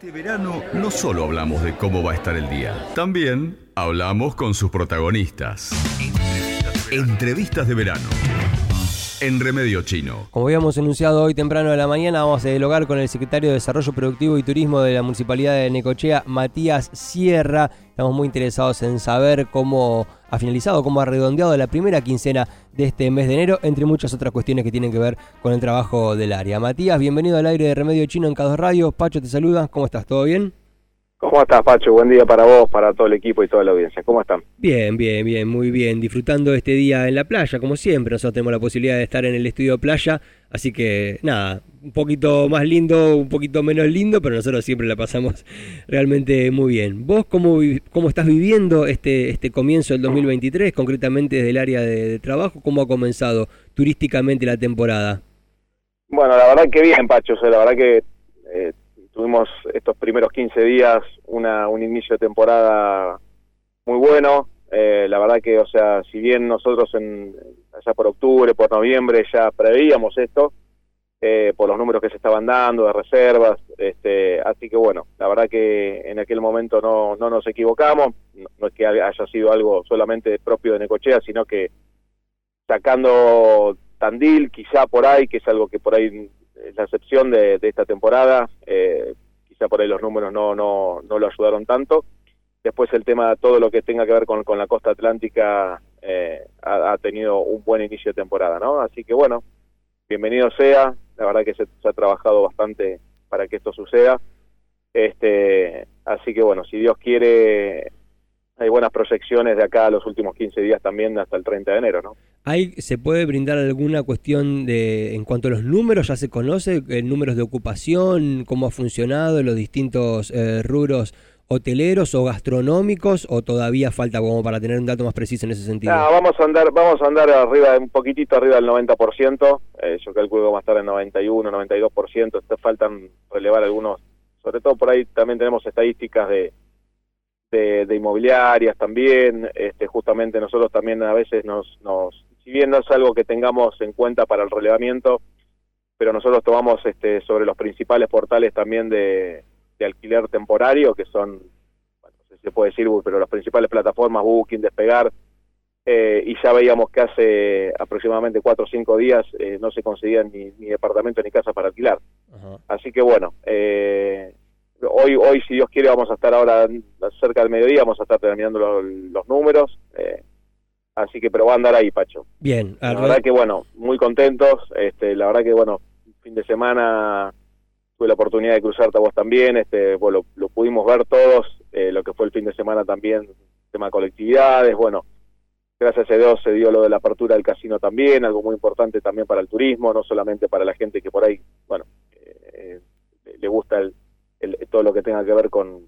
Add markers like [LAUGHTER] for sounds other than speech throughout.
Este verano no solo hablamos de cómo va a estar el día, también hablamos con sus protagonistas. Entrevistas de verano. En Remedio Chino. Como habíamos anunciado hoy temprano de la mañana, vamos a dialogar con el secretario de Desarrollo Productivo y Turismo de la Municipalidad de Necochea, Matías Sierra. Estamos muy interesados en saber cómo ha finalizado, cómo ha redondeado la primera quincena de este mes de enero, entre muchas otras cuestiones que tienen que ver con el trabajo del área. Matías, bienvenido al aire de Remedio Chino en Cados Radio. Pacho te saluda, ¿cómo estás? ¿Todo bien? ¿Cómo estás, Pacho? Buen día para vos, para todo el equipo y toda la audiencia. ¿Cómo están? Bien, bien, bien, muy bien. Disfrutando este día en la playa, como siempre. Nosotros tenemos la posibilidad de estar en el estudio playa, así que nada, un poquito más lindo, un poquito menos lindo, pero nosotros siempre la pasamos [LAUGHS] realmente muy bien. ¿Vos cómo, cómo estás viviendo este, este comienzo del 2023, concretamente desde el área de, trabajo? ¿Cómo ha comenzado turísticamente la temporada? Bueno, la verdad que bien, Pacho. la verdad que eh, tuvimos estos primeros 15 días una, un inicio de temporada muy bueno. Eh, la verdad que, o sea, si bien nosotros en, allá por octubre, por noviembre ya preveíamos esto, eh, por los números que se estaban dando de reservas, este, así que bueno, la verdad que en aquel momento no, no nos equivocamos, no, es que haya sido algo solamente propio de Necochea, sino que sacando Tandil, quizá por ahí, que es algo que por ahí es la excepción de, esta temporada, eh, quizá por ahí los números no, no, no lo ayudaron tanto. Después el tema, todo lo que tenga que ver con, con la costa atlántica eh, ha, tenido un buen inicio de temporada, ¿no? Así que bueno, bienvenido sea, la verdad que se, ha trabajado bastante para que esto suceda. Este, así que bueno, si Dios quiere, hay buenas proyecciones de acá los últimos 15 días también hasta el 30 de enero, ¿no? ¿Hay, ¿Se puede brindar alguna cuestión de, en cuanto a los números? ¿Ya se conoce eh, números de ocupación? ¿Cómo ha funcionado los distintos eh, rubros hoteleros o gastronómicos? ¿O todavía falta como para tener un dato más preciso en ese sentido? Vamos a andar, vamos a andar arriba, un poquitito arriba del 90%. Eh, yo calculo que vamos a estar en 91, 92%. Te faltan relevar algunos, sobre todo por ahí también tenemos estadísticas de de, inmobiliarias también, este, justamente nosotros también a veces nos, nos, si bien no es algo que tengamos en cuenta para el relevamiento, pero nosotros tomamos este, sobre los principales portales también de, alquiler temporario, que son, bueno, no sé si se puede decir, pero las principales plataformas, Booking, Despegar, eh, y ya veíamos que hace aproximadamente cuatro o cinco días eh, no se conseguían ni, ni departamento ni casa para alquilar. Así que bueno, eh, hoy, hoy si Dios quiere, vamos a estar ahora cerca del mediodía, vamos a estar terminando los números. Eh, así que, pero va a andar ahí, Pacho. Bien. La verdad que, bueno, muy contentos. Este, la verdad que, bueno, fin de semana tuve la oportunidad de cruzarte a vos también. Este, bueno, lo, pudimos ver todos, eh, lo que fue el fin de semana también, tema de colectividades. Bueno, gracias a Dios se dio lo de la apertura del casino también, algo muy importante también para el turismo, no solamente para la gente que por ahí, bueno, eh, le gusta el todo lo que tenga que ver con,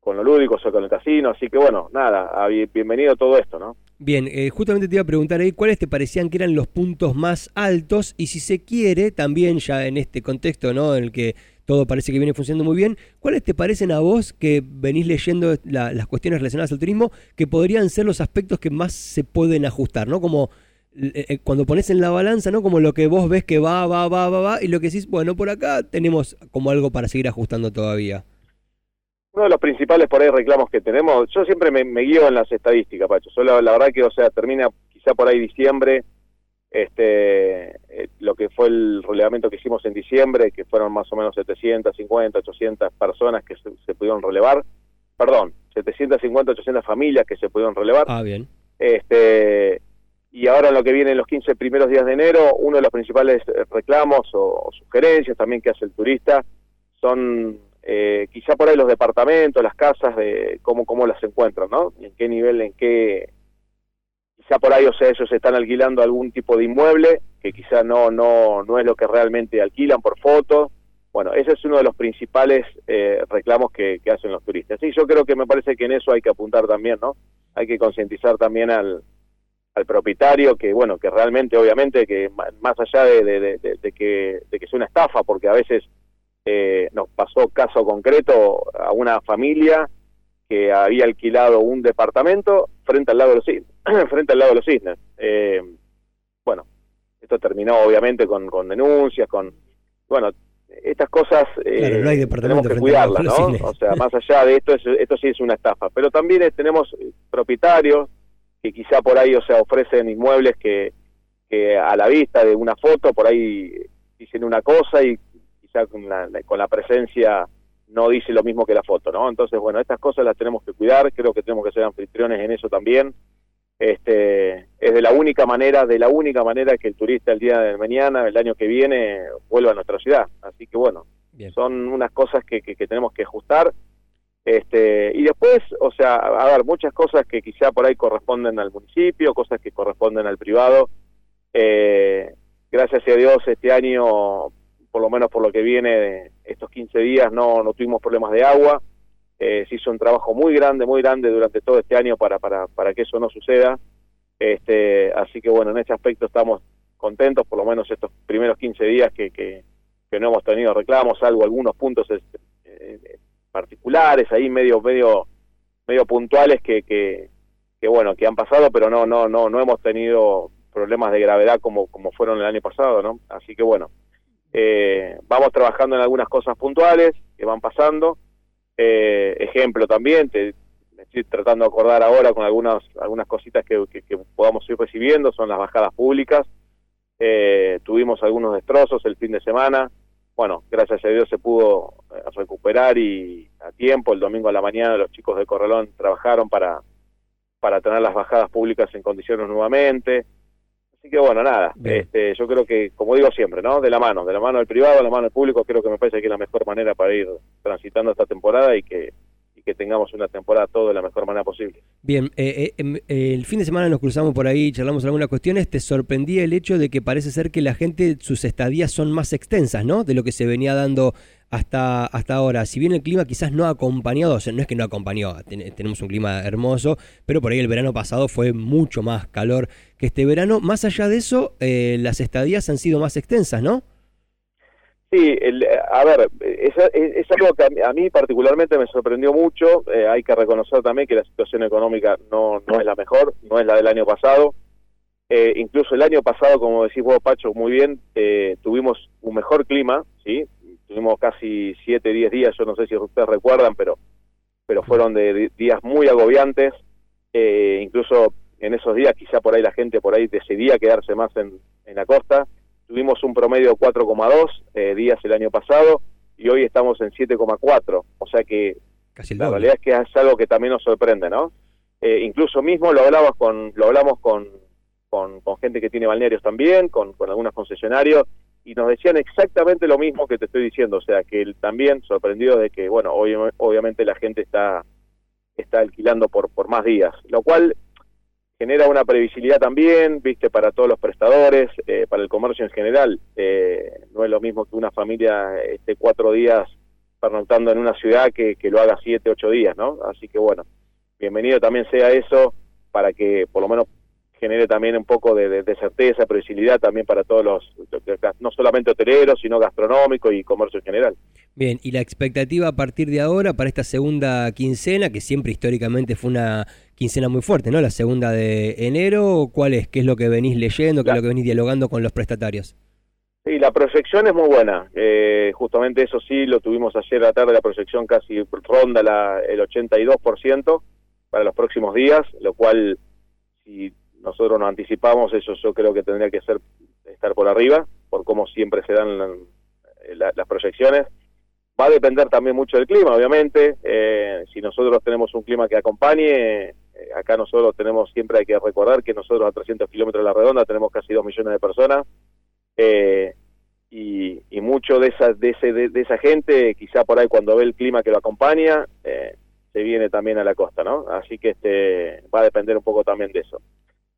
con lo lúdico, o con el casino, así que bueno, nada, bienvenido todo esto, ¿no? Bien, eh, justamente te iba a preguntar ahí cuáles te parecían que eran los puntos más altos y si se quiere, también ya en este contexto, ¿no? En el que todo parece que viene funcionando muy bien, ¿cuáles te parecen a vos que venís leyendo las cuestiones relacionadas al turismo que podrían ser los aspectos que más se pueden ajustar, ¿no? Como eh, eh, cuando pones en la balanza, ¿no? Como lo que vos ves que va, va, va, va, va, y lo que decís, bueno, por acá tenemos como algo para seguir ajustando todavía. Uno de los principales por ahí reclamos que tenemos, yo siempre me, guío en las estadísticas, Pacho. Solo la verdad que, o sea, termina quizá por ahí diciembre, este, eh, lo que fue el relevamiento que hicimos en diciembre, que fueron más o menos 750, 800 personas que se, se pudieron relevar, perdón, 750, 800 familias que se pudieron relevar. Ah, bien. Este, y ahora en lo que viene en los 15 primeros días de enero, uno de los principales eh, reclamos o, sugerencias también que hace el turista son eh, quizá por ahí los departamentos, las casas, de cómo, cómo las encuentran, ¿no? En qué nivel, en qué... Quizá por ahí, o sea, ellos están alquilando algún tipo de inmueble que quizá no, no, no es lo que realmente alquilan por foto. Bueno, ese es uno de los principales eh, reclamos que, que hacen los turistas. Y yo creo que me parece que en eso hay que apuntar también, ¿no? Hay que concientizar también al, al propietario que bueno que realmente obviamente que más allá de, que de que sea una estafa porque a veces eh, nos pasó caso concreto a una familia que había alquilado un departamento frente al lado de los cisnes, [CLEARS THROAT] frente al lado de los cisnes eh, bueno esto terminó obviamente con, con denuncias con bueno estas cosas eh, no hay tenemos que cuidarlas, ¿no? O sea, más allá de esto, esto sí es una estafa. Pero también tenemos propietarios que quizá por ahí, o sea, ofrecen inmuebles que, que a la vista de una foto, por ahí dicen una cosa y con la, con la presencia no dice lo mismo que la foto, ¿no? Entonces, bueno, estas cosas las tenemos que cuidar, creo que tenemos que ser anfitriones en eso también. Este, es de la única manera, de la única manera que el turista el día de mañana, el año que viene, vuelva a nuestra ciudad. Así que bueno, son unas cosas que, que, tenemos que ajustar. Este, y después, o sea, a ver, muchas cosas que quizá por ahí corresponden al municipio, cosas que corresponden al privado. Eh, gracias a Dios este año, por lo menos por lo que viene estos 15 días, no, no tuvimos problemas de agua. Eh, se hizo un trabajo muy grande, muy grande durante todo este año para, para, para que eso no suceda. Este, así que bueno, en ese aspecto estamos contentos, por lo menos estos primeros 15 días que, que, no hemos tenido reclamos, salvo algunos puntos eh, particulares ahí medio, medio, medio puntuales que, que, que, bueno, que han pasado, pero no, no, no, no hemos tenido problemas de gravedad como, como fueron el año pasado, ¿no? Así que bueno, eh, vamos trabajando en algunas cosas puntuales que van pasando eh, ejemplo también, te, estoy tratando de acordar ahora con algunas, algunas cositas que, podamos ir recibiendo, son las bajadas públicas. Eh, tuvimos algunos destrozos el fin de semana. Bueno, gracias a Dios se pudo eh, recuperar y a tiempo. El domingo a la mañana los chicos de Corralón trabajaron para, para tener las bajadas públicas en condiciones nuevamente. Así que bueno, nada, este, yo creo que, como digo siempre, ¿no? De la mano, de la mano del privado, de la mano del público, creo que me parece que es la mejor manera para ir transitando esta temporada y que, que tengamos una temporada todo de la mejor manera posible. Bien, eh, eh, em, el fin de semana nos cruzamos por ahí, charlamos algunas cuestiones, te sorprendía el hecho de que parece ser que la gente, sus estadías son más extensas, ¿no? De lo que se venía dando hasta, hasta ahora. Si bien el clima quizás no ha acompañado, o sea, no es que no acompañó, tenemos un clima hermoso, pero por ahí el verano pasado fue mucho más calor que este verano. Más allá de eso, eh, las estadías han sido más extensas, ¿no? Sí, a ver, es, algo que a mí, particularmente me sorprendió mucho. Eh, hay que reconocer también que la situación económica no, no es la mejor, no es la del año pasado. Eh, incluso el año pasado, como decís vos, Pacho, muy bien, tuvimos un mejor clima, ¿sí? tuvimos casi 7, 10 días, yo no sé si ustedes recuerdan, pero, pero fueron de, días muy agobiantes, eh, incluso en esos días quizá por ahí la gente por ahí decidía quedarse más en, en la costa, tuvimos un promedio de 4,2 eh, días el año pasado y hoy estamos en 7,4, o sea que la realidad es que es algo que también nos sorprende, ¿no? Eh, incluso mismo lo hablamos con lo hablamos con, con, con gente que tiene balnearios también, con, con algunos concesionarios y nos decían exactamente lo mismo que te estoy diciendo, o sea, que él también sorprendido de que, bueno, obviamente la gente está, está alquilando por, por más días, lo cual genera una previsibilidad también, viste, para todos los prestadores, eh, para el comercio en general. Eh, no es lo mismo que una familia esté cuatro días pernoctando en una ciudad que, que lo haga siete, ocho días, ¿no? Así que bueno, bienvenido también sea eso para que por lo menos genere también un poco de, certeza, previsibilidad también para todos los, no solamente hoteleros, sino gastronómico y comercio en general. Bien, y la expectativa a partir de ahora para esta segunda quincena, que siempre históricamente fue una quincena muy fuerte, ¿no? La segunda de enero, ¿cuál es? ¿Qué es lo que venís leyendo? ¿Qué es lo que venís dialogando con los prestatarios? Sí, la proyección es muy buena. Eh, justamente eso sí, lo tuvimos ayer a la tarde, la proyección casi ronda la, el 82% para los próximos días, lo cual, si nosotros nos anticipamos, eso yo creo que tendría que ser estar por arriba, por cómo siempre se dan las proyecciones. Va a depender también mucho del clima, obviamente. Eh, si nosotros tenemos un clima que acompañe, eh, acá nosotros tenemos, siempre hay que recordar que nosotros a 300 kilómetros de la redonda tenemos casi 2 millones de personas. Eh, y, mucho de esa, de, ese, de, esa gente, quizá por ahí cuando ve el clima que lo acompaña, se viene también a la costa, ¿no? Así que este va a depender un poco también de eso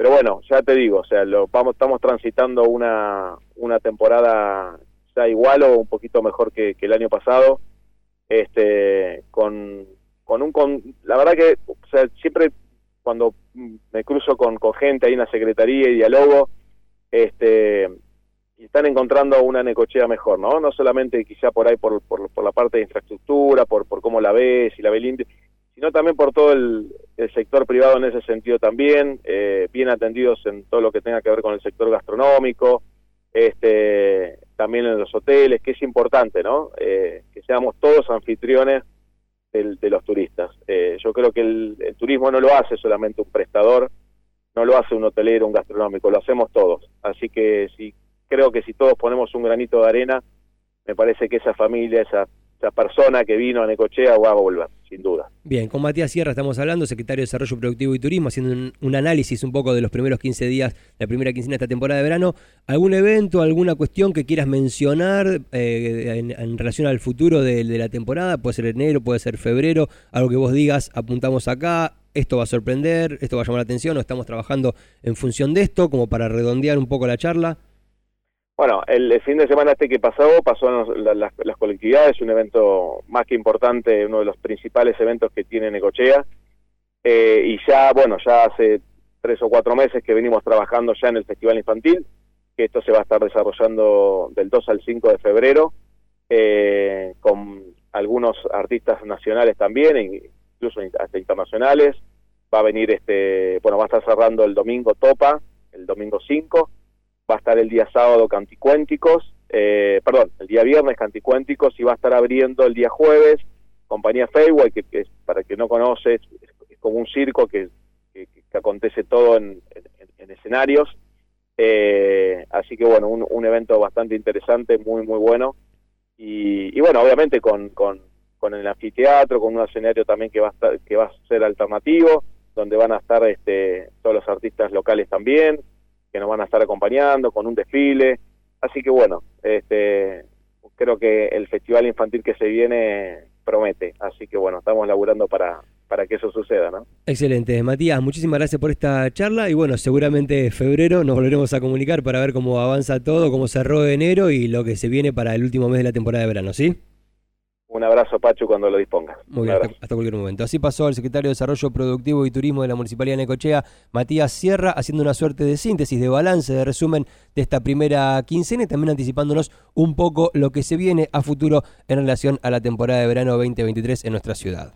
pero bueno, ya te digo, o sea, lo, vamos, estamos transitando una, una temporada ya igual o un poquito mejor que, el año pasado, este, con, con un, con, la verdad que, o sea, siempre cuando me cruzo con, con gente ahí en la secretaría y diálogo, este, están encontrando una necochea mejor, ¿no? No solamente quizá por ahí por, por, por la parte de infraestructura, por, por cómo la ves y la ve sino también por todo el, sector privado en ese sentido también, eh, bien atendidos en todo lo que tenga que ver con el sector gastronómico, este, también en los hoteles, que es importante, ¿no? que seamos todos anfitriones de los turistas. yo creo que el turismo no lo hace solamente un prestador, no lo hace un hotelero, un gastronómico, lo hacemos todos. Así que sí, creo que si todos ponemos un granito de arena, me parece que esa familia, esa, esa persona que vino a Necochea va a volver, sin duda. Bien, con Matías Sierra estamos hablando, secretario de Desarrollo Productivo y Turismo, haciendo un, análisis un poco de los primeros 15 días, la primera quincena de esta temporada de verano. ¿Algún evento, alguna cuestión que quieras mencionar eh, en, relación al futuro de, de la temporada? Puede ser enero, puede ser febrero, algo que vos digas, apuntamos acá, esto va a sorprender, esto va a llamar la atención o estamos trabajando en función de esto, como para redondear un poco la charla? Bueno, el, fin de semana este que pasó, pasó las, las, colectividades, un evento más que importante, uno de los principales eventos que tiene Necochea, eh, y ya, bueno, ya hace tres o cuatro meses que venimos trabajando ya en el Festival Infantil, que esto se va a estar desarrollando del 2 al 5 de febrero, eh, con algunos artistas nacionales también, incluso hasta internacionales. Va a venir, este bueno, va a estar cerrando el domingo Topa, el domingo 5. Va a estar el día sábado Canticuénticos, eh, perdón, el día viernes Canticuénticos y va a estar abriendo el día jueves compañía Fayway, que, que para que no conoce, es, como un circo que, que, acontece todo en, escenarios. Eh, así que bueno, un, evento bastante interesante, muy, muy bueno. Y, y bueno, obviamente con, con, con el anfiteatro, con un escenario también que va a estar, que va a ser alternativo, donde van a estar este, todos los artistas locales también, que nos van a estar acompañando con un desfile. Así que bueno, este, creo que el festival infantil que se viene promete. Así que bueno, estamos laburando para, para que eso suceda, ¿no? Excelente. Matías, muchísimas gracias por esta charla y bueno, seguramente en febrero nos volveremos a comunicar para ver cómo avanza todo, cómo cerró enero y lo que se viene para el último mes de la temporada de verano, ¿sí? Un abrazo, Pacho, cuando lo dispongas. Muy bien, hasta, cualquier momento. Así pasó el secretario de Desarrollo Productivo y Turismo de la Municipalidad de Necochea, Matías Sierra, haciendo una suerte de síntesis, de balance, de resumen de esta primera quincena y también anticipándonos un poco lo que se viene a futuro en relación a la temporada de verano 2023 en nuestra ciudad.